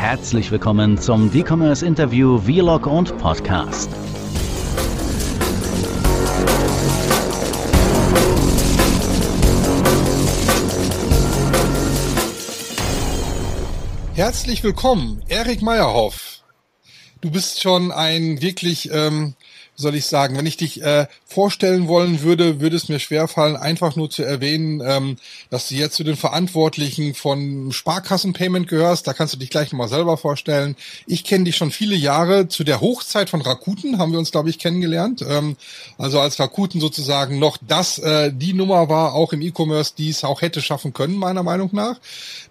herzlich willkommen zum D-Commerce Interview Vlog und Podcast. Herzlich willkommen, Erik Meyerhoff. Du bist schon ein wirklich ähm, soll ich sagen, wenn ich dich äh, vorstellen wollen würde, würde es mir schwerfallen, einfach nur zu erwähnen, ähm, dass du jetzt zu den Verantwortlichen von Sparkassenpayment gehörst. Da kannst du dich gleich nochmal selber vorstellen. Ich kenne dich schon viele Jahre. Zu der Hochzeit von Rakuten haben wir uns, glaube ich, kennengelernt. Ähm, also als Rakuten sozusagen noch das, äh, die Nummer war, auch im E-Commerce, die es auch hätte schaffen können, meiner Meinung nach.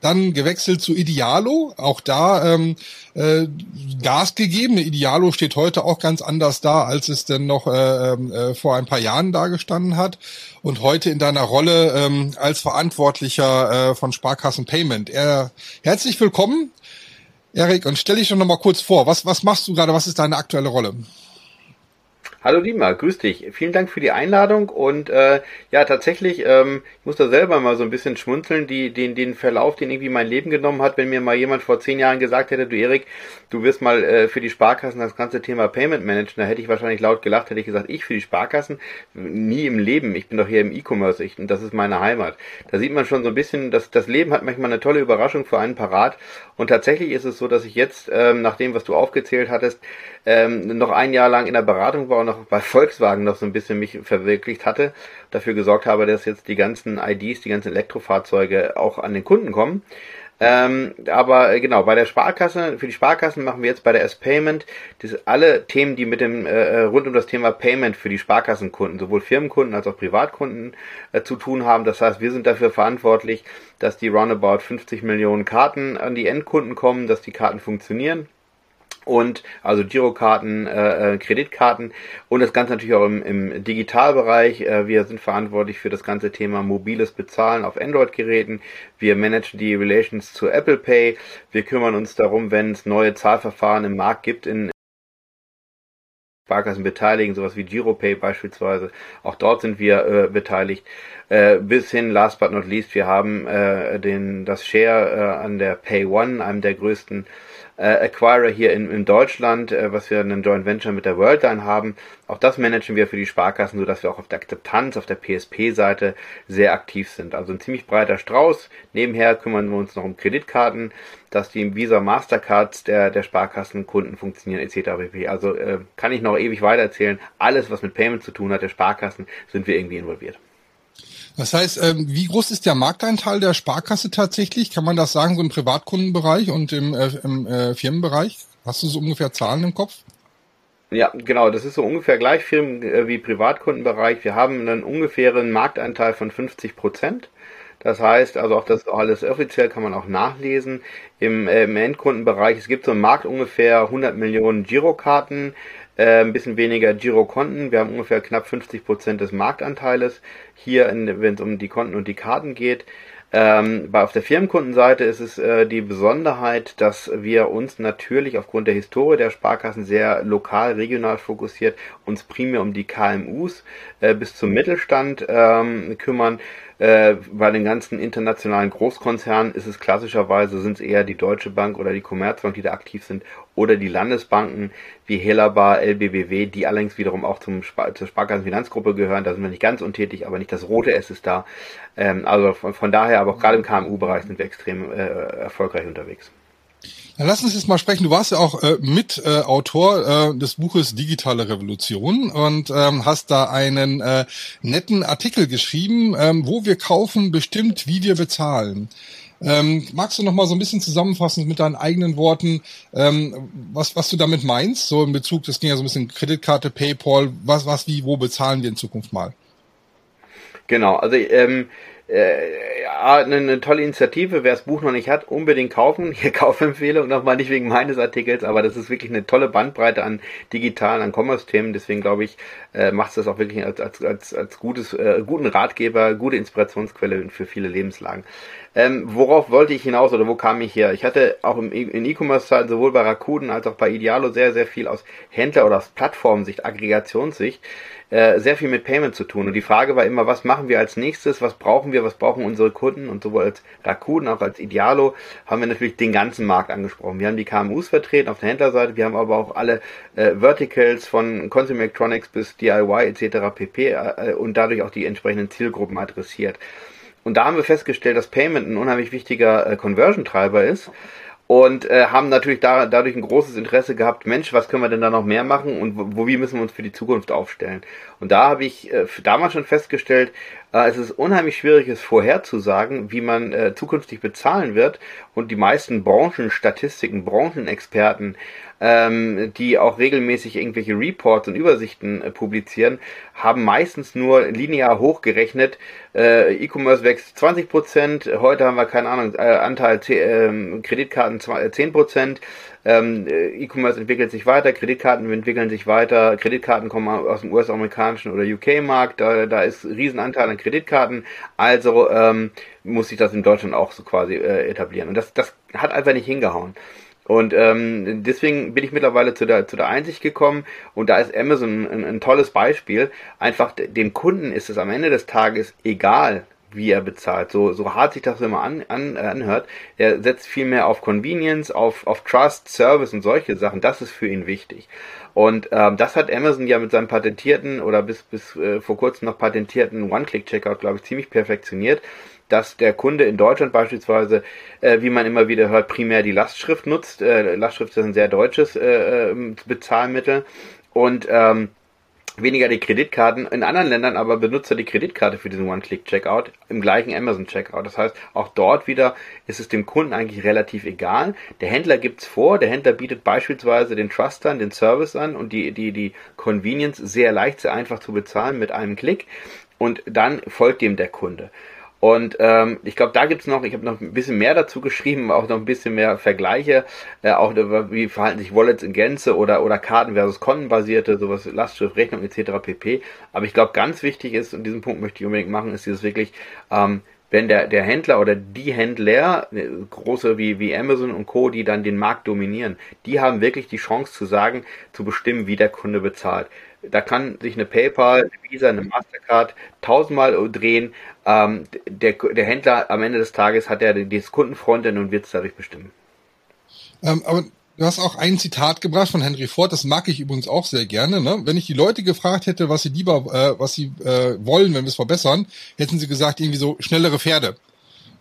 Dann gewechselt zu Idealo. Auch da ähm, äh, Gas gegeben. Idealo steht heute auch ganz anders da, als es denn noch äh, ähm, äh, vor ein paar Jahren dagestanden hat. Und heute in deiner Rolle ähm, als Verantwortlicher äh, von Sparkassen Payment. Er, herzlich willkommen, Erik, und stell dich doch nochmal kurz vor. Was, was machst du gerade? Was ist deine aktuelle Rolle? Hallo Dima, grüß dich. Vielen Dank für die Einladung und äh, ja, tatsächlich, ähm, ich muss da selber mal so ein bisschen schmunzeln, die, den, den Verlauf, den irgendwie mein Leben genommen hat, wenn mir mal jemand vor zehn Jahren gesagt hätte, du Erik, du wirst mal äh, für die Sparkassen das ganze Thema Payment managen, da hätte ich wahrscheinlich laut gelacht, hätte ich gesagt, ich für die Sparkassen? Nie im Leben, ich bin doch hier im E-Commerce ich, und das ist meine Heimat. Da sieht man schon so ein bisschen, dass das Leben hat manchmal eine tolle Überraschung für einen parat und tatsächlich ist es so, dass ich jetzt, ähm, nach dem, was du aufgezählt hattest, ähm, noch ein Jahr lang in der Beratung war und noch bei Volkswagen noch so ein bisschen mich verwirklicht hatte, dafür gesorgt habe, dass jetzt die ganzen IDs, die ganzen Elektrofahrzeuge auch an den Kunden kommen. Ähm, aber äh, genau, bei der Sparkasse, für die Sparkassen machen wir jetzt bei der S-Payment alle Themen, die mit dem äh, äh, rund um das Thema Payment für die Sparkassenkunden, sowohl Firmenkunden als auch Privatkunden äh, zu tun haben. Das heißt, wir sind dafür verantwortlich, dass die roundabout 50 Millionen Karten an die Endkunden kommen, dass die Karten funktionieren und also Girokarten, äh, äh, Kreditkarten und das Ganze natürlich auch im, im Digitalbereich. Äh, wir sind verantwortlich für das ganze Thema mobiles Bezahlen auf Android-Geräten. Wir managen die Relations zu Apple Pay. Wir kümmern uns darum, wenn es neue Zahlverfahren im Markt gibt in Sparkassen beteiligen, sowas wie Giropay beispielsweise. Auch dort sind wir äh, beteiligt. Äh, bis hin, last but not least, wir haben äh, den, das Share äh, an der Pay One, einem der größten äh, Acquirer hier in, in Deutschland, äh, was wir einen Joint Venture mit der Worldline haben. Auch das managen wir für die Sparkassen, sodass wir auch auf der Akzeptanz, auf der PSP-Seite sehr aktiv sind. Also ein ziemlich breiter Strauß. Nebenher kümmern wir uns noch um Kreditkarten, dass die Visa Mastercards der, der Sparkassenkunden funktionieren etc. Also äh, kann ich noch ewig weiter erzählen. Alles, was mit Payment zu tun hat, der Sparkassen, sind wir irgendwie involviert. Das heißt, ähm, wie groß ist der Markteinteil der Sparkasse tatsächlich? Kann man das sagen, so im Privatkundenbereich und im, äh, im äh, Firmenbereich? Hast du so ungefähr Zahlen im Kopf? Ja, genau, das ist so ungefähr gleich Firmen äh, wie Privatkundenbereich. Wir haben einen ungefähren Markteinteil von 50 Prozent. Das heißt, also auch das alles offiziell kann man auch nachlesen. Im, äh, im Endkundenbereich, es gibt so im Markt ungefähr 100 Millionen Girokarten, äh, ein bisschen weniger Girokonten. Wir haben ungefähr knapp 50 Prozent des Marktanteiles hier, wenn es um die Konten und die Karten geht. Ähm, bei, auf der Firmenkundenseite ist es äh, die Besonderheit, dass wir uns natürlich aufgrund der Historie der Sparkassen sehr lokal, regional fokussiert, uns primär um die KMUs äh, bis zum Mittelstand ähm, kümmern. Äh, bei den ganzen internationalen Großkonzernen ist es klassischerweise, sind es eher die Deutsche Bank oder die Commerzbank, die da aktiv sind, oder die Landesbanken wie Helaba, LBBW, die allerdings wiederum auch zum Spar zur Sparkassenfinanzgruppe gehören. Da sind wir nicht ganz untätig, aber nicht das rote S ist da. Ähm, also von, von, daher, aber auch gerade im KMU-Bereich sind wir extrem äh, erfolgreich unterwegs. Dann lass uns jetzt mal sprechen. Du warst ja auch äh, Mitautor äh, äh, des Buches Digitale Revolution und ähm, hast da einen äh, netten Artikel geschrieben, ähm, wo wir kaufen bestimmt, wie wir bezahlen. Ähm, magst du noch mal so ein bisschen zusammenfassen mit deinen eigenen Worten, ähm, was, was du damit meinst? So in Bezug, das ging ja so ein bisschen Kreditkarte, PayPal, was, was, wie, wo bezahlen wir in Zukunft mal? Genau, also ähm, äh, ja, eine, eine, tolle Initiative. Wer das Buch noch nicht hat, unbedingt kaufen. Hier Kaufempfehlung nochmal nicht wegen meines Artikels, aber das ist wirklich eine tolle Bandbreite an digitalen, an Commerce-Themen. Deswegen glaube ich, äh, macht es das auch wirklich als, als, als, als gutes, äh, guten Ratgeber, gute Inspirationsquelle für viele Lebenslagen. Ähm, worauf wollte ich hinaus oder wo kam ich her? Ich hatte auch im, e- in E-Commerce-Zeiten sowohl bei Rakuten als auch bei Idealo sehr, sehr viel aus Händler- oder aus Plattformsicht, Aggregationssicht äh, sehr viel mit Payment zu tun. Und die Frage war immer, was machen wir als nächstes, was brauchen wir, was brauchen unsere Kunden? Und sowohl als Rakuten, auch als Idealo haben wir natürlich den ganzen Markt angesprochen. Wir haben die KMUs vertreten auf der Händlerseite, wir haben aber auch alle äh, Verticals von Consumer Electronics bis DIY etc. pp. Äh, und dadurch auch die entsprechenden Zielgruppen adressiert. Und da haben wir festgestellt, dass Payment ein unheimlich wichtiger äh, Conversion-Treiber ist und äh, haben natürlich da, dadurch ein großes Interesse gehabt, Mensch, was können wir denn da noch mehr machen und wo, wie müssen wir uns für die Zukunft aufstellen? Und da habe ich äh, damals schon festgestellt, äh, es ist unheimlich schwierig, es vorherzusagen, wie man äh, zukünftig bezahlen wird und die meisten Branchenstatistiken, Branchenexperten ähm, die auch regelmäßig irgendwelche Reports und Übersichten äh, publizieren, haben meistens nur linear hochgerechnet, äh, E-Commerce wächst 20%, heute haben wir keine Ahnung, äh, Anteil äh, Kreditkarten 10%, ähm, äh, E-Commerce entwickelt sich weiter, Kreditkarten entwickeln sich weiter, Kreditkarten kommen aus dem US-amerikanischen oder UK-Markt, da, da ist Riesenanteil an Kreditkarten, also ähm, muss sich das in Deutschland auch so quasi äh, etablieren. Und das, das hat einfach nicht hingehauen. Und ähm, deswegen bin ich mittlerweile zu der, zu der Einsicht gekommen und da ist Amazon ein, ein tolles Beispiel. Einfach dem Kunden ist es am Ende des Tages egal, wie er bezahlt. So, so hart sich das immer an, an, anhört. Er setzt viel mehr auf Convenience, auf, auf Trust, Service und solche Sachen. Das ist für ihn wichtig. Und ähm, das hat Amazon ja mit seinem patentierten oder bis, bis äh, vor kurzem noch patentierten One-Click-Checkout, glaube ich, ziemlich perfektioniert dass der Kunde in Deutschland beispielsweise, äh, wie man immer wieder hört, primär die Lastschrift nutzt. Äh, Lastschrift ist ein sehr deutsches äh, ähm, Bezahlmittel und ähm, weniger die Kreditkarten. In anderen Ländern aber benutzt er die Kreditkarte für diesen One-Click-Checkout im gleichen Amazon-Checkout. Das heißt, auch dort wieder ist es dem Kunden eigentlich relativ egal. Der Händler gibt's vor, der Händler bietet beispielsweise den Trust an, den Service an und die, die, die Convenience sehr leicht, sehr einfach zu bezahlen mit einem Klick und dann folgt dem der Kunde. Und ähm, ich glaube, da gibt's noch, ich habe noch ein bisschen mehr dazu geschrieben, auch noch ein bisschen mehr Vergleiche, äh, auch wie verhalten sich Wallets in Gänze oder, oder Karten versus Kontenbasierte, sowas Lastschrift, Rechnung etc. pp. Aber ich glaube, ganz wichtig ist, und diesen Punkt möchte ich unbedingt machen, ist dieses wirklich, ähm, wenn der, der Händler oder die Händler, äh, große wie, wie Amazon und Co., die dann den Markt dominieren, die haben wirklich die Chance zu sagen, zu bestimmen, wie der Kunde bezahlt. Da kann sich eine PayPal, eine Visa, eine Mastercard tausendmal drehen. Ähm, der, der Händler am Ende des Tages hat ja das Kundenfrontend und wird es dadurch bestimmen. Ähm, aber du hast auch ein Zitat gebracht von Henry Ford, das mag ich übrigens auch sehr gerne. Ne? Wenn ich die Leute gefragt hätte, was sie lieber, äh, was sie äh, wollen, wenn wir es verbessern, hätten sie gesagt, irgendwie so schnellere Pferde.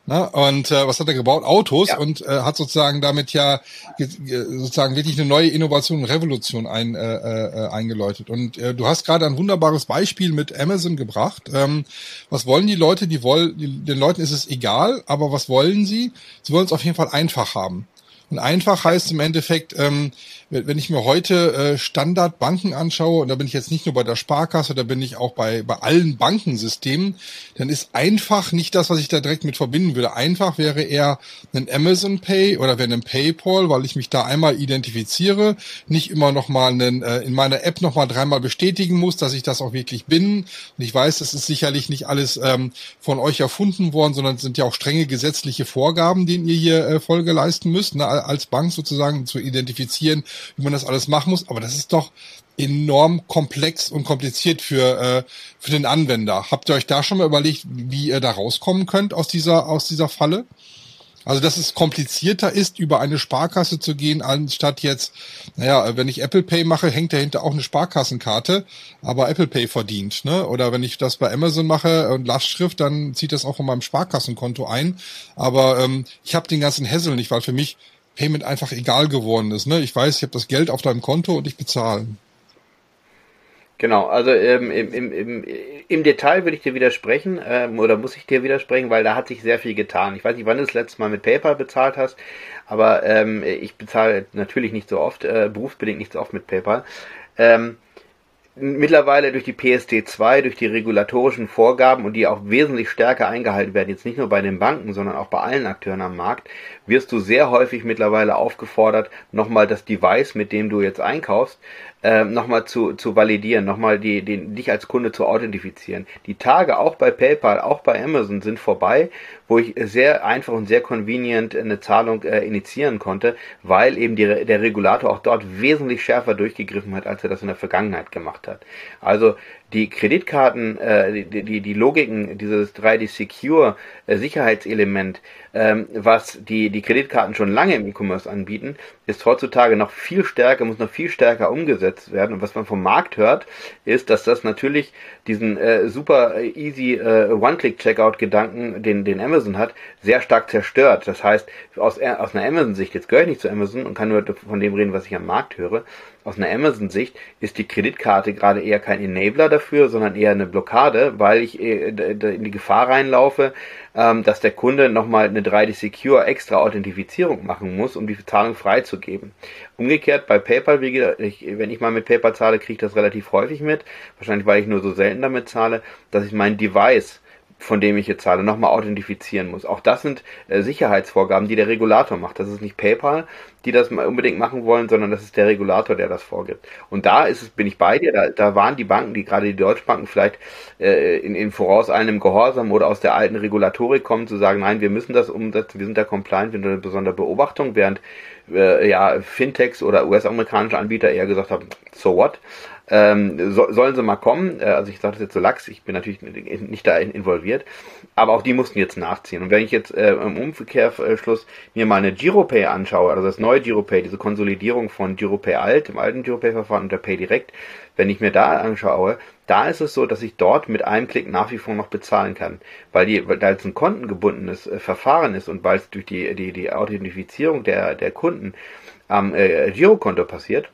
Ne? Und äh, was hat er gebaut? Autos ja. und äh, hat sozusagen damit ja sozusagen wirklich eine neue Innovation und Revolution ein, äh, äh, eingeläutet. Und äh, du hast gerade ein wunderbares Beispiel mit Amazon gebracht. Ähm, was wollen die Leute? Die wollen, den Leuten ist es egal, aber was wollen sie? Sie wollen es auf jeden Fall einfach haben. Und einfach heißt im Endeffekt, ähm, wenn ich mir heute äh, Standardbanken anschaue, und da bin ich jetzt nicht nur bei der Sparkasse, da bin ich auch bei, bei allen Bankensystemen, dann ist einfach nicht das, was ich da direkt mit verbinden würde. Einfach wäre eher ein Amazon Pay oder wäre ein PayPal, weil ich mich da einmal identifiziere, nicht immer nochmal äh, in meiner App nochmal dreimal bestätigen muss, dass ich das auch wirklich bin. Und ich weiß, das ist sicherlich nicht alles ähm, von euch erfunden worden, sondern es sind ja auch strenge gesetzliche Vorgaben, denen ihr hier äh, Folge leisten müsst, ne, als Bank sozusagen zu identifizieren, wie man das alles machen muss. Aber das ist doch enorm komplex und kompliziert für, äh, für den Anwender. Habt ihr euch da schon mal überlegt, wie ihr da rauskommen könnt aus dieser, aus dieser Falle? Also, dass es komplizierter ist, über eine Sparkasse zu gehen, anstatt jetzt, naja, wenn ich Apple Pay mache, hängt dahinter auch eine Sparkassenkarte, aber Apple Pay verdient, ne? Oder wenn ich das bei Amazon mache und Lastschrift, dann zieht das auch von meinem Sparkassenkonto ein. Aber ähm, ich habe den ganzen Hassel nicht, weil für mich Payment einfach egal geworden ist. Ne? Ich weiß, ich habe das Geld auf deinem Konto und ich bezahle. Genau, also ähm, im, im, im, im Detail würde ich dir widersprechen ähm, oder muss ich dir widersprechen, weil da hat sich sehr viel getan. Ich weiß nicht, wann du das letzte Mal mit PayPal bezahlt hast, aber ähm, ich bezahle natürlich nicht so oft, äh, berufsbedingt nicht so oft mit PayPal. Ähm, mittlerweile durch die PSD2, durch die regulatorischen Vorgaben und die auch wesentlich stärker eingehalten werden, jetzt nicht nur bei den Banken, sondern auch bei allen Akteuren am Markt, wirst du sehr häufig mittlerweile aufgefordert, nochmal das Device, mit dem du jetzt einkaufst, äh, nochmal zu, zu validieren, nochmal die, die, dich als Kunde zu authentifizieren. Die Tage auch bei PayPal, auch bei Amazon sind vorbei, wo ich sehr einfach und sehr convenient eine Zahlung äh, initiieren konnte, weil eben die, der Regulator auch dort wesentlich schärfer durchgegriffen hat, als er das in der Vergangenheit gemacht hat. Also die Kreditkarten, äh, die, die, die Logiken, dieses 3D Secure äh, Sicherheitselement, ähm, was die, die Kreditkarten schon lange im E-Commerce anbieten, ist heutzutage noch viel stärker, muss noch viel stärker umgesetzt werden. Und was man vom Markt hört, ist, dass das natürlich diesen äh, super easy äh, One-Click-Checkout-Gedanken, den, den Amazon hat, sehr stark zerstört. Das heißt, aus, aus einer Amazon-Sicht, jetzt gehöre ich nicht zu Amazon und kann nur von dem reden, was ich am Markt höre, aus einer Amazon-Sicht ist die Kreditkarte gerade eher kein Enabler dafür, sondern eher eine Blockade, weil ich äh, in die Gefahr reinlaufe, ähm, dass der Kunde nochmal eine 3D Secure extra Authentifizierung machen muss, um die Zahlung freizugeben. Umgekehrt bei PayPal, wenn ich mal mit PayPal zahle, kriege ich das relativ häufig mit, wahrscheinlich weil ich nur so selten damit zahle, dass ich mein Device von dem ich jetzt zahle, nochmal authentifizieren muss. Auch das sind äh, Sicherheitsvorgaben, die der Regulator macht. Das ist nicht PayPal, die das unbedingt machen wollen, sondern das ist der Regulator, der das vorgibt. Und da ist es, bin ich bei dir, da, da waren die Banken, die gerade die Deutschbanken vielleicht äh, in, in vorauseilendem Gehorsam oder aus der alten Regulatorik kommen, zu sagen, nein, wir müssen das umsetzen, wir sind da compliant, wir sind eine besondere Beobachtung, während äh, ja Fintechs oder US-amerikanische Anbieter eher gesagt haben, so what? Ähm, so, sollen sie mal kommen? Äh, also ich sage das jetzt so lax, ich bin natürlich nicht da involviert, aber auch die mussten jetzt nachziehen. Und wenn ich jetzt äh, im Umkehrschluss mir mal eine GiroPay anschaue, also das neue GiroPay, diese Konsolidierung von GiroPay Alt, im alten GiroPay-Verfahren und der Pay Direct, wenn ich mir da anschaue, da ist es so, dass ich dort mit einem Klick nach wie vor noch bezahlen kann, weil die, weil es ein kontengebundenes äh, Verfahren ist und weil es durch die die die Authentifizierung der der Kunden am äh, Girokonto passiert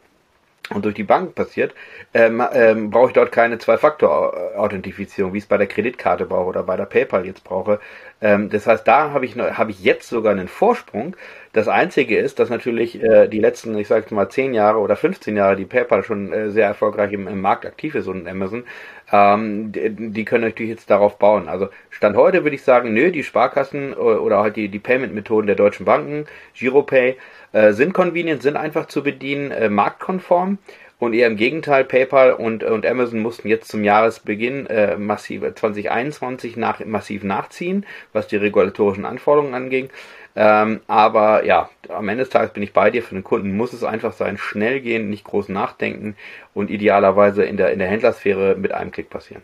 und durch die Bank passiert, ähm, ähm, brauche ich dort keine Zwei-Faktor-Authentifizierung, wie ich es bei der Kreditkarte brauche oder bei der PayPal jetzt brauche. Ähm, das heißt, da habe ich, hab ich jetzt sogar einen Vorsprung. Das Einzige ist, dass natürlich äh, die letzten, ich sage mal, 10 Jahre oder 15 Jahre, die PayPal schon äh, sehr erfolgreich im, im, Markt aktiv ist und Amazon, ähm, die, die, können natürlich jetzt darauf bauen. Also Stand heute würde ich sagen, nö, die Sparkassen äh, oder halt die, die Payment-Methoden der deutschen Banken, Giropay, äh, sind convenient, sind einfach zu bedienen, äh, marktkonform. Und eher im Gegenteil, PayPal und, und Amazon mussten jetzt zum Jahresbeginn äh, massiv 2021 nach, massiv nachziehen, was die regulatorischen Anforderungen anging. Ähm, aber ja, am Ende des Tages bin ich bei dir. Für den Kunden muss es einfach sein, schnell gehen, nicht groß nachdenken und idealerweise in der, in der Händlersphäre mit einem Klick passieren.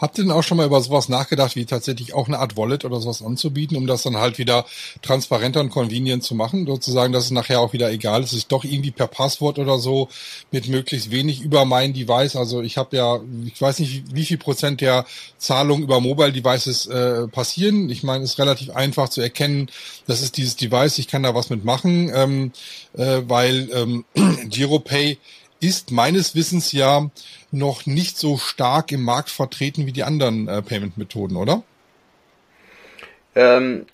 Habt ihr denn auch schon mal über sowas nachgedacht, wie tatsächlich auch eine Art Wallet oder sowas anzubieten, um das dann halt wieder transparenter und convenient zu machen? Sozusagen, dass es nachher auch wieder egal ist, dass ich doch irgendwie per Passwort oder so mit möglichst wenig über mein Device, also ich habe ja, ich weiß nicht, wie viel Prozent der Zahlungen über Mobile Devices äh, passieren. Ich meine, es ist relativ einfach zu erkennen, das ist dieses Device, ich kann da was mitmachen, ähm, äh, weil ähm, GiroPay ist meines Wissens ja noch nicht so stark im Markt vertreten wie die anderen äh, Payment-Methoden, oder? Ähm,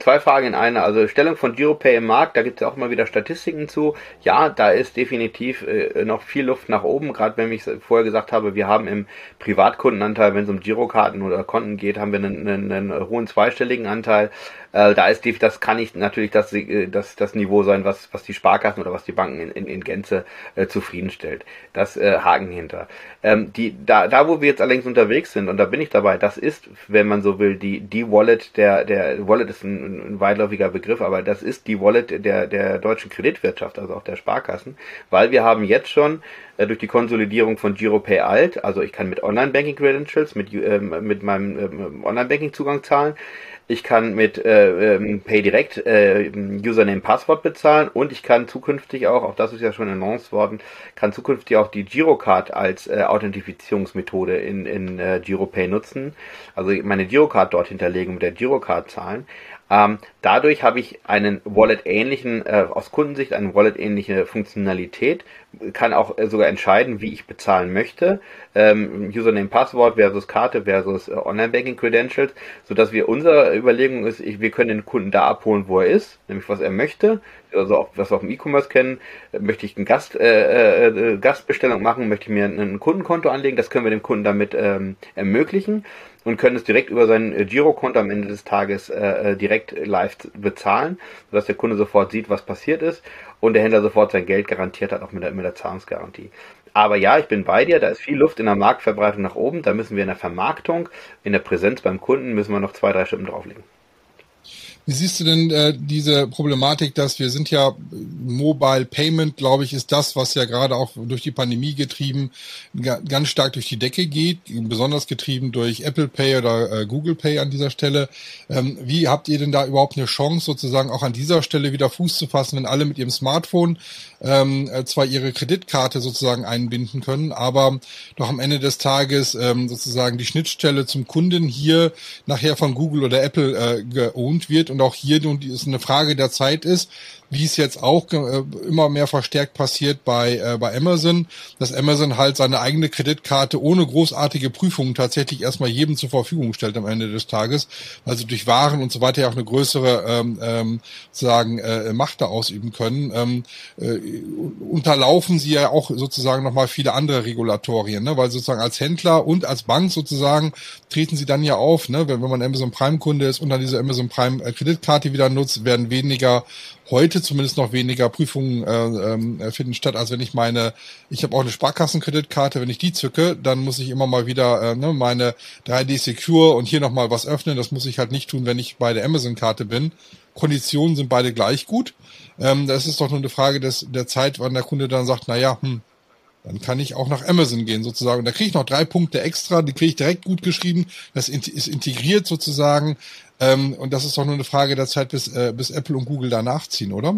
zwei Fragen in einer. Also Stellung von GiroPay im Markt, da gibt es auch immer wieder Statistiken zu. Ja, da ist definitiv äh, noch viel Luft nach oben. Gerade wenn ich vorher gesagt habe, wir haben im Privatkundenanteil, wenn es um Girokarten oder Konten geht, haben wir einen, einen, einen hohen zweistelligen Anteil. Äh, da ist die, das kann nicht natürlich das, äh, das, das Niveau sein, was, was die Sparkassen oder was die Banken in, in, in Gänze äh, zufriedenstellt. Das äh, Haken hinter. Ähm, die, da, da, wo wir jetzt allerdings unterwegs sind, und da bin ich dabei, das ist, wenn man so will, die, die Wallet der, der Wallet ist ein, ein weitläufiger Begriff, aber das ist die Wallet der, der deutschen Kreditwirtschaft, also auch der Sparkassen, weil wir haben jetzt schon äh, durch die Konsolidierung von GiroPay Alt, also ich kann mit Online-Banking-Credentials, mit, ähm, mit meinem ähm, Online-Banking-Zugang zahlen, ich kann mit äh, ähm, PayDirect äh, Username Passwort bezahlen und ich kann zukünftig auch, auch das ist ja schon announced worden, kann zukünftig auch die Girocard als äh, Authentifizierungsmethode in, in äh, GiroPay nutzen. Also meine Girocard dort hinterlegen mit der Girocard zahlen. Ähm, dadurch habe ich einen Wallet-ähnlichen, äh, aus Kundensicht eine Wallet-ähnliche Funktionalität, kann auch äh, sogar entscheiden, wie ich bezahlen möchte. Ähm, Username, Passwort versus Karte versus äh, Online-Banking-Credentials, sodass wir unsere Überlegung ist, ich, wir können den Kunden da abholen, wo er ist, nämlich was er möchte. Also auch, was wir auch im E-Commerce kennen, möchte ich eine Gast, äh, äh, Gastbestellung machen, möchte ich mir ein, ein Kundenkonto anlegen, das können wir dem Kunden damit ähm, ermöglichen. Und können es direkt über sein äh, Girokonto am Ende des Tages äh, äh, direkt live bezahlen, sodass der Kunde sofort sieht, was passiert ist und der Händler sofort sein Geld garantiert hat, auch mit der, mit der Zahlungsgarantie. Aber ja, ich bin bei dir, da ist viel Luft in der Marktverbreitung nach oben, da müssen wir in der Vermarktung, in der Präsenz beim Kunden, müssen wir noch zwei, drei Schippen drauflegen. Wie siehst du denn äh, diese Problematik, dass wir sind ja Mobile Payment, glaube ich, ist das, was ja gerade auch durch die Pandemie getrieben ganz stark durch die Decke geht, besonders getrieben durch Apple Pay oder äh, Google Pay an dieser Stelle. Ähm, wie habt ihr denn da überhaupt eine Chance, sozusagen auch an dieser Stelle wieder Fuß zu fassen, wenn alle mit ihrem Smartphone ähm, äh, zwar ihre Kreditkarte sozusagen einbinden können, aber doch am Ende des Tages ähm, sozusagen die Schnittstelle zum Kunden hier nachher von Google oder Apple äh, geohnt wird und auch hier und es eine Frage der Zeit ist, wie es jetzt auch äh, immer mehr verstärkt passiert bei, äh, bei Amazon, dass Amazon halt seine eigene Kreditkarte ohne großartige Prüfungen tatsächlich erstmal jedem zur Verfügung stellt am Ende des Tages, also durch Waren und so weiter ja auch eine größere ähm, ähm, sagen äh, Macht da ausüben können. Ähm, äh, unterlaufen sie ja auch sozusagen nochmal viele andere Regulatorien, ne? weil sozusagen als Händler und als Bank sozusagen treten sie dann ja auf, ne? wenn, wenn man Amazon Prime Kunde ist und dann diese Amazon Prime äh, Kreditkarte wieder nutzt, werden weniger heute zumindest noch weniger Prüfungen äh, äh, finden statt, als wenn ich meine, ich habe auch eine Sparkassenkreditkarte, wenn ich die zücke, dann muss ich immer mal wieder äh, ne, meine 3D Secure und hier nochmal was öffnen. Das muss ich halt nicht tun, wenn ich bei der Amazon-Karte bin. Konditionen sind beide gleich gut. Ähm, das ist doch nur eine Frage des, der Zeit, wann der Kunde dann sagt, na ja, hm, dann kann ich auch nach Amazon gehen sozusagen. Und da kriege ich noch drei Punkte extra, die kriege ich direkt gut geschrieben. Das ist integriert sozusagen. Ähm, und das ist doch nur eine Frage der Zeit, bis, äh, bis Apple und Google da nachziehen, oder?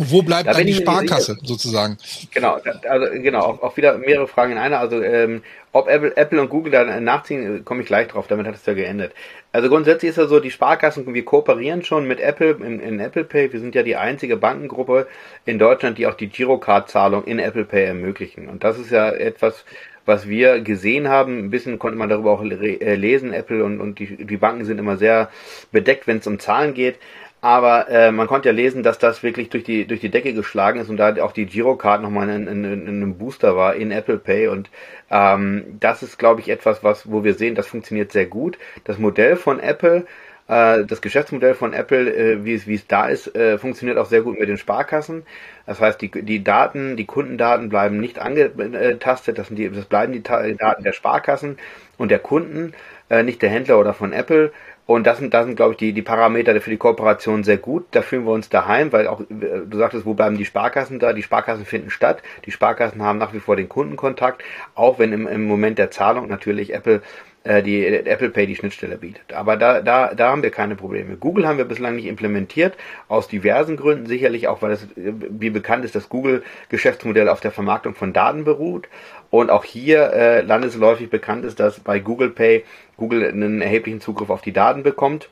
Und wo bleibt da dann die Sparkasse sozusagen? Genau, also genau, auch, auch, wieder mehrere Fragen in einer. Also ähm, ob Apple, Apple und Google da nachziehen, äh, komme ich gleich drauf, damit hat es ja geendet. Also grundsätzlich ist ja so, die Sparkassen, wir kooperieren schon mit Apple in, in Apple Pay. Wir sind ja die einzige Bankengruppe in Deutschland, die auch die Girocard-Zahlung in Apple Pay ermöglichen. Und das ist ja etwas, was wir gesehen haben. Ein bisschen konnte man darüber auch äh, lesen. Apple und, und die, die Banken sind immer sehr bedeckt, wenn es um Zahlen geht. Aber äh, man konnte ja lesen, dass das wirklich durch die durch die Decke geschlagen ist und da auch die Girocard nochmal in, in, in einem Booster war in Apple Pay und ähm, das ist, glaube ich, etwas, was wo wir sehen, das funktioniert sehr gut. Das Modell von Apple, das Geschäftsmodell von Apple, äh, wie es wie es da ist, äh, funktioniert auch sehr gut mit den Sparkassen. Das heißt, die die Daten, die Kundendaten bleiben nicht angetastet. Das sind die, das bleiben die Daten der Sparkassen und der Kunden, äh, nicht der Händler oder von Apple. Und das sind, das sind, glaube ich, die, die Parameter für die Kooperation sehr gut. Da fühlen wir uns daheim, weil auch, du sagtest, wo bleiben die Sparkassen da? Die Sparkassen finden statt. Die Sparkassen haben nach wie vor den Kundenkontakt, auch wenn im, im Moment der Zahlung natürlich Apple äh, die Apple Pay die Schnittstelle bietet. Aber da, da, da haben wir keine Probleme. Google haben wir bislang nicht implementiert, aus diversen Gründen, sicherlich auch, weil es, wie bekannt ist, das Google-Geschäftsmodell auf der Vermarktung von Daten beruht. Und auch hier äh, landesläufig bekannt ist, dass bei Google Pay Google einen erheblichen Zugriff auf die Daten bekommt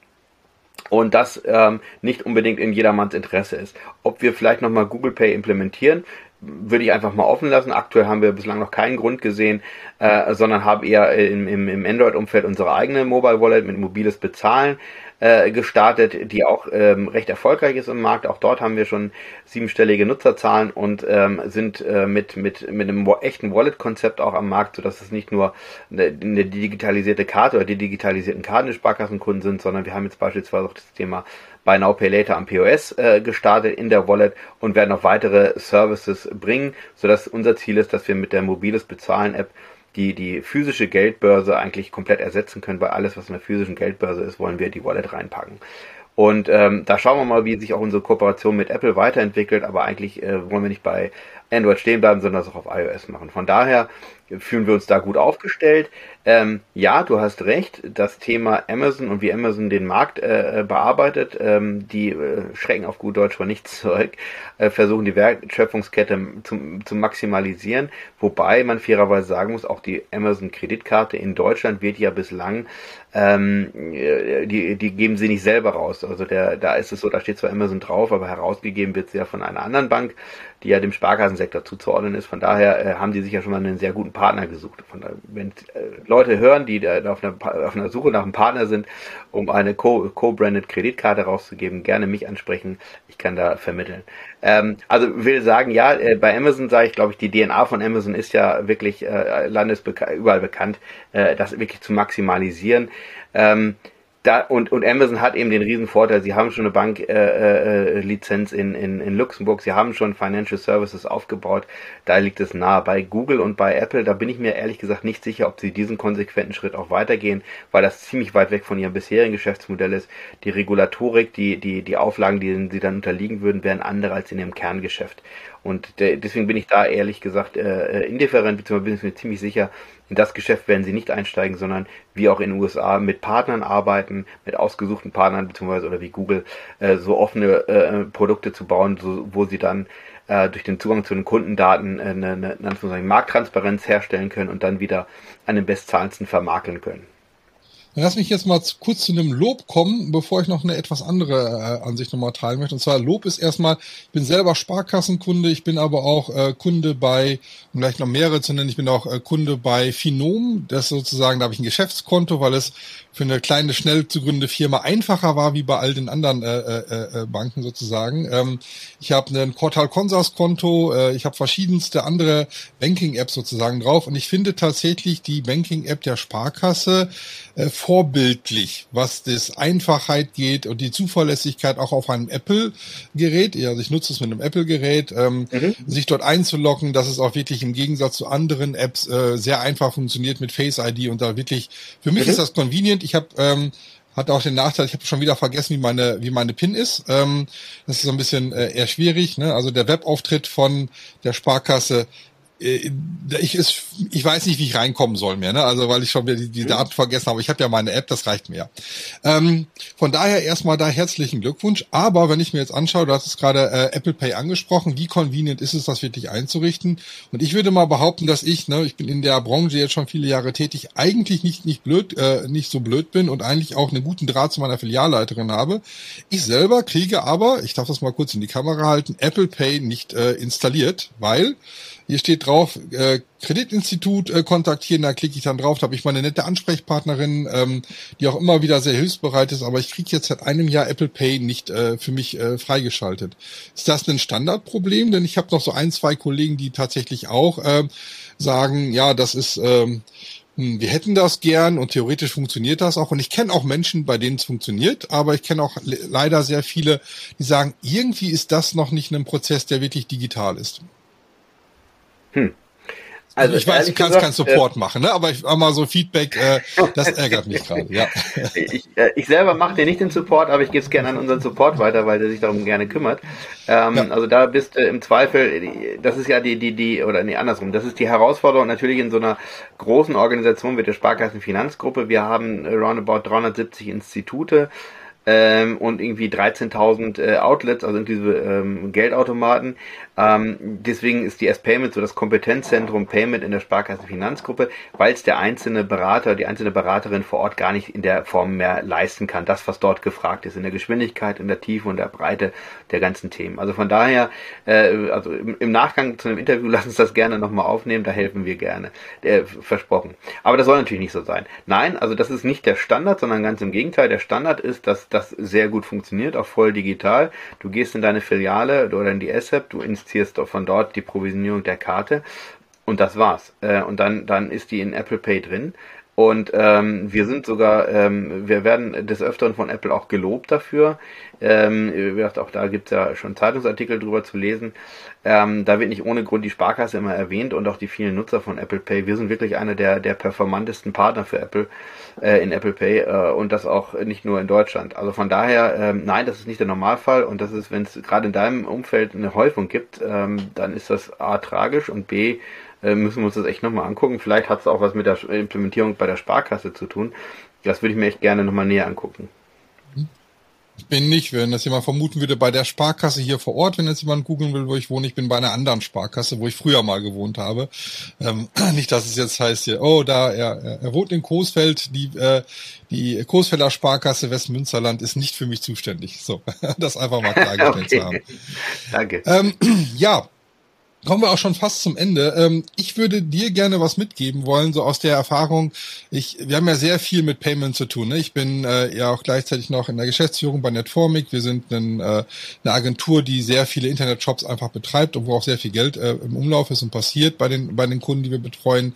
und das ähm, nicht unbedingt in jedermanns Interesse ist. Ob wir vielleicht nochmal Google Pay implementieren, würde ich einfach mal offen lassen. Aktuell haben wir bislang noch keinen Grund gesehen, äh, sondern haben eher im, im, im Android-Umfeld unsere eigene Mobile Wallet mit mobiles Bezahlen äh, gestartet, die auch ähm, recht erfolgreich ist im Markt. Auch dort haben wir schon siebenstellige Nutzerzahlen und ähm, sind äh, mit, mit, mit einem echten Wallet-Konzept auch am Markt, sodass es nicht nur eine, eine digitalisierte Karte oder die digitalisierten Karten des Sparkassenkunden sind, sondern wir haben jetzt beispielsweise auch das Thema Buy Now Pay Later am POS äh, gestartet in der Wallet und werden noch weitere Services bringen, sodass unser Ziel ist, dass wir mit der mobiles Bezahlen App die die physische Geldbörse eigentlich komplett ersetzen können, weil alles, was in der physischen Geldbörse ist, wollen wir die Wallet reinpacken. Und ähm, da schauen wir mal, wie sich auch unsere Kooperation mit Apple weiterentwickelt, aber eigentlich äh, wollen wir nicht bei Android stehen bleiben, sondern das auch auf iOS machen. Von daher fühlen wir uns da gut aufgestellt. Ähm, ja, du hast recht, das Thema Amazon und wie Amazon den Markt äh, bearbeitet, ähm, die äh, schrecken auf gut Deutsch vor nichts zurück, äh, versuchen die Wertschöpfungskette zu, zu maximalisieren, wobei man fairerweise sagen muss, auch die Amazon-Kreditkarte in Deutschland wird ja bislang, ähm, äh, die, die geben sie nicht selber raus. Also der, da ist es so, da steht zwar Amazon drauf, aber herausgegeben wird sie ja von einer anderen Bank. Die ja dem Sparkassensektor zuzuordnen ist. Von daher äh, haben die sich ja schon mal einen sehr guten Partner gesucht. Von daher, wenn äh, Leute hören, die da auf einer, auf einer Suche nach einem Partner sind, um eine Co-branded Co Kreditkarte rauszugeben, gerne mich ansprechen. Ich kann da vermitteln. Ähm, also will sagen, ja, äh, bei Amazon sage ich, glaube ich, die DNA von Amazon ist ja wirklich äh, landesbekannt, überall bekannt, äh, das wirklich zu maximalisieren. Ähm, da, und, und Amazon hat eben den riesen Vorteil, sie haben schon eine Banklizenz äh, äh, in, in, in Luxemburg, sie haben schon Financial Services aufgebaut, da liegt es nahe. Bei Google und bei Apple, da bin ich mir ehrlich gesagt nicht sicher, ob sie diesen konsequenten Schritt auch weitergehen, weil das ziemlich weit weg von ihrem bisherigen Geschäftsmodell ist. Die Regulatorik, die, die, die Auflagen, die sie dann unterliegen würden, wären andere als in ihrem Kerngeschäft. Und deswegen bin ich da ehrlich gesagt äh, äh, indifferent, beziehungsweise bin ich mir ziemlich sicher, in das Geschäft werden sie nicht einsteigen, sondern wie auch in den USA mit Partnern arbeiten, mit ausgesuchten Partnern, beziehungsweise oder wie Google, äh, so offene äh, Produkte zu bauen, so, wo sie dann äh, durch den Zugang zu den Kundendaten äh, eine, eine, eine Markttransparenz herstellen können und dann wieder an den bestzahlendsten vermakeln können. Lass mich jetzt mal kurz zu einem Lob kommen, bevor ich noch eine etwas andere äh, Ansicht nochmal teilen möchte. Und zwar Lob ist erstmal, ich bin selber Sparkassenkunde, ich bin aber auch äh, Kunde bei, um gleich noch mehrere zu nennen, ich bin auch äh, Kunde bei Finom. Das sozusagen, da habe ich ein Geschäftskonto, weil es für eine kleine, schnell zu gründende Firma einfacher war, wie bei all den anderen äh, äh, äh Banken sozusagen. Ähm, ich habe ein Quartal Consors Konto, äh, ich habe verschiedenste andere Banking-Apps sozusagen drauf und ich finde tatsächlich die Banking-App der Sparkasse äh, vorbildlich, was das Einfachheit geht und die Zuverlässigkeit auch auf einem Apple-Gerät. Also ich nutze es mit einem Apple-Gerät, ähm, mhm. sich dort einzulocken, dass es auch wirklich im Gegensatz zu anderen Apps äh, sehr einfach funktioniert mit Face ID und da wirklich, für mich mhm. ist das convenient. Ich habe ähm, hat auch den Nachteil, ich habe schon wieder vergessen, wie meine, wie meine PIN ist. Ähm, das ist so ein bisschen äh, eher schwierig. Ne? Also der Webauftritt von der Sparkasse ich, ist, ich weiß nicht, wie ich reinkommen soll mehr, ne? Also weil ich schon wieder die, die Daten vergessen habe. Ich habe ja meine App, das reicht mir. Ähm, von daher erstmal da herzlichen Glückwunsch. Aber wenn ich mir jetzt anschaue, du hast es gerade äh, Apple Pay angesprochen, wie convenient ist es, das wirklich einzurichten? Und ich würde mal behaupten, dass ich, ne, ich bin in der Branche jetzt schon viele Jahre tätig, eigentlich nicht nicht blöd, äh, nicht so blöd bin und eigentlich auch einen guten Draht zu meiner Filialleiterin habe. Ich selber kriege aber, ich darf das mal kurz in die Kamera halten, Apple Pay nicht äh, installiert, weil hier steht drauf, äh, Kreditinstitut äh, kontaktieren, da klicke ich dann drauf, da habe ich meine nette Ansprechpartnerin, ähm, die auch immer wieder sehr hilfsbereit ist, aber ich kriege jetzt seit einem Jahr Apple Pay nicht äh, für mich äh, freigeschaltet. Ist das ein Standardproblem? Denn ich habe noch so ein, zwei Kollegen, die tatsächlich auch äh, sagen, ja, das ist... Hm, wir hätten das gern und theoretisch funktioniert das auch. Und ich kenne auch Menschen, bei denen es funktioniert, aber ich kenne auch leider sehr viele, die sagen, irgendwie ist das noch nicht ein Prozess, der wirklich digital ist. Hm. Also, ich weiß, du kannst keinen Support äh, machen, ne? aber ich mal so Feedback, äh, das ärgert mich gerade. Ja. Ich, äh, ich selber mache dir nicht den Support, aber ich gebe es gerne an unseren Support weiter, weil der sich darum gerne kümmert. Ähm, ja. Also da bist du im Zweifel, das ist ja die, die, die, oder nee, andersrum, das ist die Herausforderung natürlich in so einer großen Organisation wie der Sparkassenfinanzgruppe. Wir haben roundabout 370 Institute, ähm, und irgendwie 13.000 äh, Outlets, also diese ähm, Geldautomaten. Ähm, deswegen ist die S-Payment so das Kompetenzzentrum Payment in der Sparkassenfinanzgruppe, weil es der einzelne Berater, die einzelne Beraterin vor Ort gar nicht in der Form mehr leisten kann. Das, was dort gefragt ist, in der Geschwindigkeit, in der Tiefe und der Breite der ganzen Themen. Also von daher, äh, also im, im, Nachgang zu einem Interview lass uns das gerne nochmal aufnehmen, da helfen wir gerne. Äh, versprochen. Aber das soll natürlich nicht so sein. Nein, also das ist nicht der Standard, sondern ganz im Gegenteil. Der Standard ist, dass das sehr gut funktioniert, auch voll digital. Du gehst in deine Filiale oder in die S-App, du instierst von dort die Provisionierung der Karte und das war's. Äh, und dann, dann ist die in Apple Pay drin. Und ähm, wir sind sogar, ähm, wir werden des Öfteren von Apple auch gelobt dafür. Ähm, auch da gibt's ja schon Zeitungsartikel drüber zu lesen. Ähm, da wird nicht ohne Grund die Sparkasse immer erwähnt und auch die vielen Nutzer von Apple Pay. Wir sind wirklich einer der, der performantesten Partner für Apple äh, in Apple Pay äh, und das auch nicht nur in Deutschland. Also von daher, ähm, nein, das ist nicht der Normalfall und das ist, wenn es gerade in deinem Umfeld eine Häufung gibt, ähm, dann ist das A tragisch und B äh, müssen wir uns das echt nochmal angucken. Vielleicht hat es auch was mit der Implementierung bei der Sparkasse zu tun. Das würde ich mir echt gerne nochmal näher angucken. Ich bin nicht, wenn das jemand vermuten würde, bei der Sparkasse hier vor Ort, wenn jetzt jemand googeln will, wo ich wohne. Ich bin bei einer anderen Sparkasse, wo ich früher mal gewohnt habe. Ähm, nicht, dass es jetzt heißt hier, oh, da, er, er wohnt in Coesfeld, die, äh, die Coesfelder Sparkasse Westmünsterland ist nicht für mich zuständig. So, das einfach mal klargestellt okay. zu haben. Danke. Ähm, ja, kommen wir auch schon fast zum Ende. Ähm, ich würde dir gerne was mitgeben wollen, so aus der Erfahrung. Ich, wir haben ja sehr viel mit Payment zu tun. Ne? Ich bin äh, ja auch gleichzeitig noch in der Geschäftsführung bei Netformic. Wir sind ein, äh, eine Agentur, die sehr viele Internetshops einfach betreibt und wo auch sehr viel Geld äh, im Umlauf ist und passiert bei den bei den Kunden, die wir betreuen.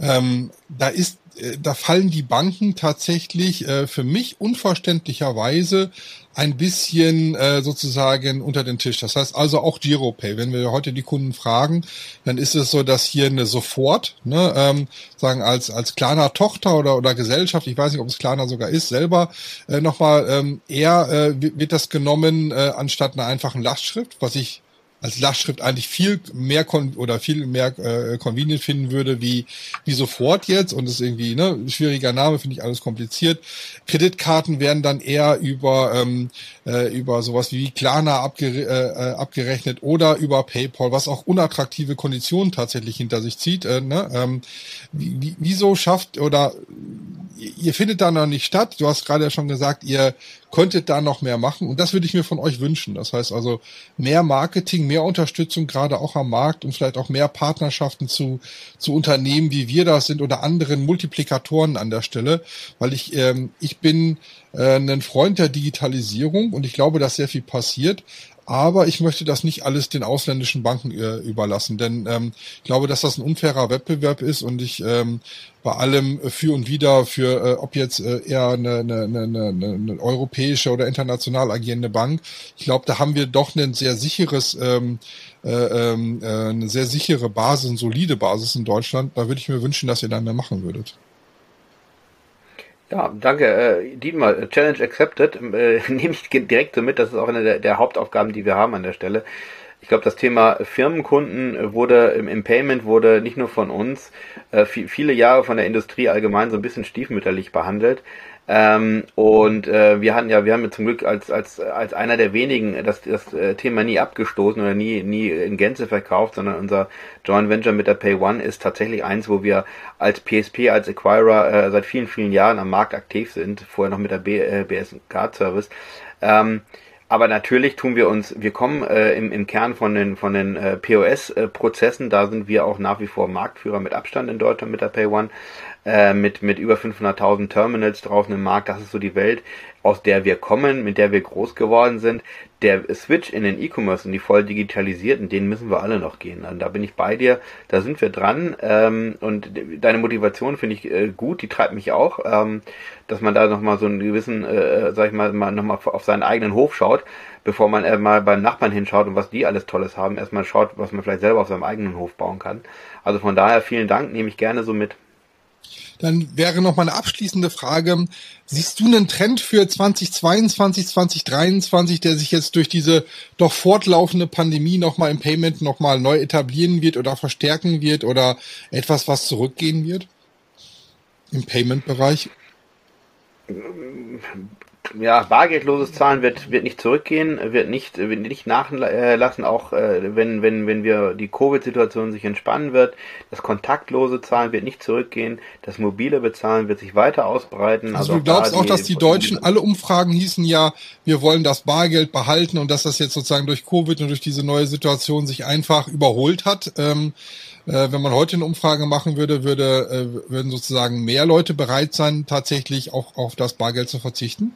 Ähm, da ist äh, da fallen die Banken tatsächlich äh, für mich unverständlicherweise ein bisschen äh, sozusagen unter den Tisch. Das heißt also auch Giropay. Wenn wir heute die Kunden fragen, dann ist es so, dass hier eine sofort, ne, ähm, sagen als als kleiner Tochter oder oder Gesellschaft, ich weiß nicht, ob es kleiner sogar ist, selber äh, nochmal ähm, eher äh, wird das genommen äh, anstatt einer einfachen Lastschrift, was ich als Lastschrift eigentlich viel mehr oder viel mehr äh, convenient finden würde wie wie sofort jetzt und ist irgendwie ne schwieriger Name finde ich alles kompliziert. Kreditkarten werden dann eher über ähm, äh, über sowas wie Klarna abgere äh, äh, abgerechnet oder über PayPal, was auch unattraktive Konditionen tatsächlich hinter sich zieht. Äh, ne? ähm, wie, wieso schafft oder ihr findet da noch nicht statt. Du hast gerade ja schon gesagt, ihr könntet da noch mehr machen und das würde ich mir von euch wünschen. Das heißt also mehr Marketing, mehr Unterstützung, gerade auch am Markt und vielleicht auch mehr Partnerschaften zu, zu Unternehmen, wie wir das sind oder anderen Multiplikatoren an der Stelle, weil ich, ähm, ich bin äh, ein Freund der Digitalisierung und ich glaube, dass sehr viel passiert. Aber ich möchte das nicht alles den ausländischen Banken äh, überlassen, denn ähm, ich glaube, dass das ein unfairer Wettbewerb ist und ich ähm, bei allem für und wieder für, äh, ob jetzt äh, eher eine, eine, eine, eine, europäische oder international agierende Bank, ich glaube, da haben wir doch ein sehr sicheres, ähm, äh, ähm, äh, eine sehr sichere Basis, eine solide Basis in Deutschland. Da würde ich mir wünschen, dass ihr da mehr machen würdet. Ja, danke. Äh, Dietmar, Challenge accepted. Äh, nehme ich direkt so mit. Das ist auch eine der, der Hauptaufgaben, die wir haben an der Stelle. Ich glaube, das Thema Firmenkunden wurde im, im, Payment wurde nicht nur von uns, äh, viele Jahre von der Industrie allgemein so ein bisschen stiefmütterlich behandelt. Ähm, und äh, wir hatten ja, wir haben ja zum Glück als als als einer der wenigen das das äh, Thema nie abgestoßen oder nie nie in Gänze verkauft, sondern unser Joint Venture mit der Pay One ist tatsächlich eins, wo wir als PSP als Acquirer äh, seit vielen vielen Jahren am Markt aktiv sind. Vorher noch mit der B, äh, BS Card Service. Ähm, aber natürlich tun wir uns, wir kommen äh, im, im Kern von den, von den äh, POS-Prozessen, da sind wir auch nach wie vor Marktführer mit Abstand in Deutschland mit der Pay One äh, mit, mit über 500.000 Terminals draußen im Markt. Das ist so die Welt, aus der wir kommen, mit der wir groß geworden sind. Der Switch in den E-Commerce und die voll digitalisierten, den müssen wir alle noch gehen. Und da bin ich bei dir, da sind wir dran. Ähm, und deine Motivation finde ich äh, gut, die treibt mich auch, ähm, dass man da nochmal so einen gewissen, äh, sag ich mal, mal nochmal auf seinen eigenen Hof schaut, bevor man äh, mal beim Nachbarn hinschaut und was die alles Tolles haben. Erstmal schaut, was man vielleicht selber auf seinem eigenen Hof bauen kann. Also von daher vielen Dank, nehme ich gerne so mit. Dann wäre noch mal eine abschließende Frage. Siehst du einen Trend für 2022, 2023, der sich jetzt durch diese doch fortlaufende Pandemie noch mal im Payment noch mal neu etablieren wird oder verstärken wird oder etwas, was zurückgehen wird? Im Payment-Bereich? Ja, bargeldloses Zahlen wird, wird nicht zurückgehen, wird nicht, wird nicht nachlassen, auch äh, wenn, wenn, wenn wir die Covid-Situation sich entspannen wird. Das kontaktlose Zahlen wird nicht zurückgehen, das mobile Bezahlen wird sich weiter ausbreiten. Also, also du glaubst auch, dass die Deutschen, alle Umfragen hießen ja, wir wollen das Bargeld behalten und dass das jetzt sozusagen durch Covid und durch diese neue Situation sich einfach überholt hat. Ähm, äh, wenn man heute eine Umfrage machen würde, würde äh, würden sozusagen mehr Leute bereit sein, tatsächlich auch auf das Bargeld zu verzichten?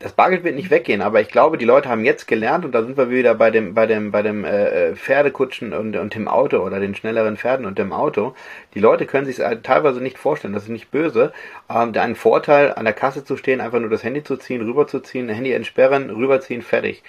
das Bargeld wird nicht weggehen, aber ich glaube, die Leute haben jetzt gelernt und da sind wir wieder bei dem, bei dem, bei dem äh, Pferdekutschen und, und dem Auto oder den schnelleren Pferden und dem Auto. Die Leute können sich teilweise nicht vorstellen, das ist nicht böse, ähm, einen Vorteil an der Kasse zu stehen, einfach nur das Handy zu ziehen, rüberzuziehen, Handy entsperren, rüberziehen, fertig.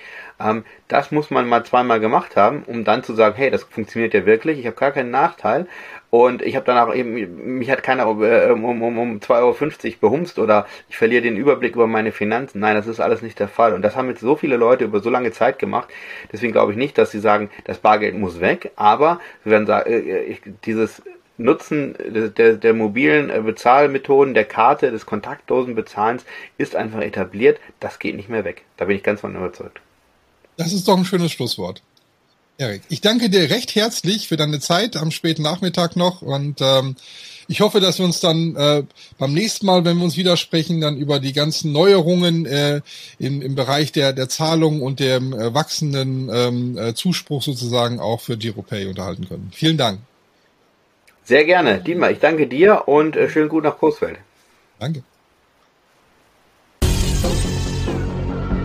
Ähm, das muss man mal zweimal gemacht haben, um dann zu sagen, hey, das funktioniert ja wirklich, ich habe gar keinen Nachteil und ich habe danach eben, mich hat keiner äh, um, um, um 2,50 Euro behumst oder ich verliere den Überblick über meine Finanzen. Nein, das ist alles nicht der Fall. Und das haben jetzt so viele Leute über so lange Zeit gemacht. Deswegen glaube ich nicht, dass sie sagen, das Bargeld muss weg. Aber sie werden sagen, äh, dieses Nutzen der, der mobilen äh, Bezahlmethoden, der Karte, des kontaktlosen Bezahlens ist einfach etabliert. Das geht nicht mehr weg. Da bin ich ganz von überzeugt. Das ist doch ein schönes Schlusswort. Erik, ich danke dir recht herzlich für deine Zeit am späten Nachmittag noch und ähm, ich hoffe, dass wir uns dann äh, beim nächsten Mal, wenn wir uns widersprechen, dann über die ganzen Neuerungen äh, im, im Bereich der, der Zahlung und dem äh, wachsenden ähm, äh, Zuspruch sozusagen auch für GiroPay unterhalten können. Vielen Dank. Sehr gerne. Dietmar, ich danke dir und äh, schönen Gruß nach Coesfeld. Danke.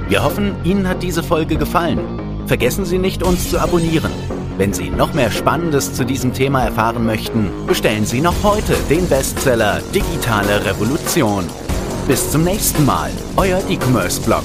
Wir hoffen, Ihnen hat diese Folge gefallen. Vergessen Sie nicht, uns zu abonnieren. Wenn Sie noch mehr Spannendes zu diesem Thema erfahren möchten, bestellen Sie noch heute den Bestseller Digitale Revolution. Bis zum nächsten Mal, euer E-Commerce-Blog.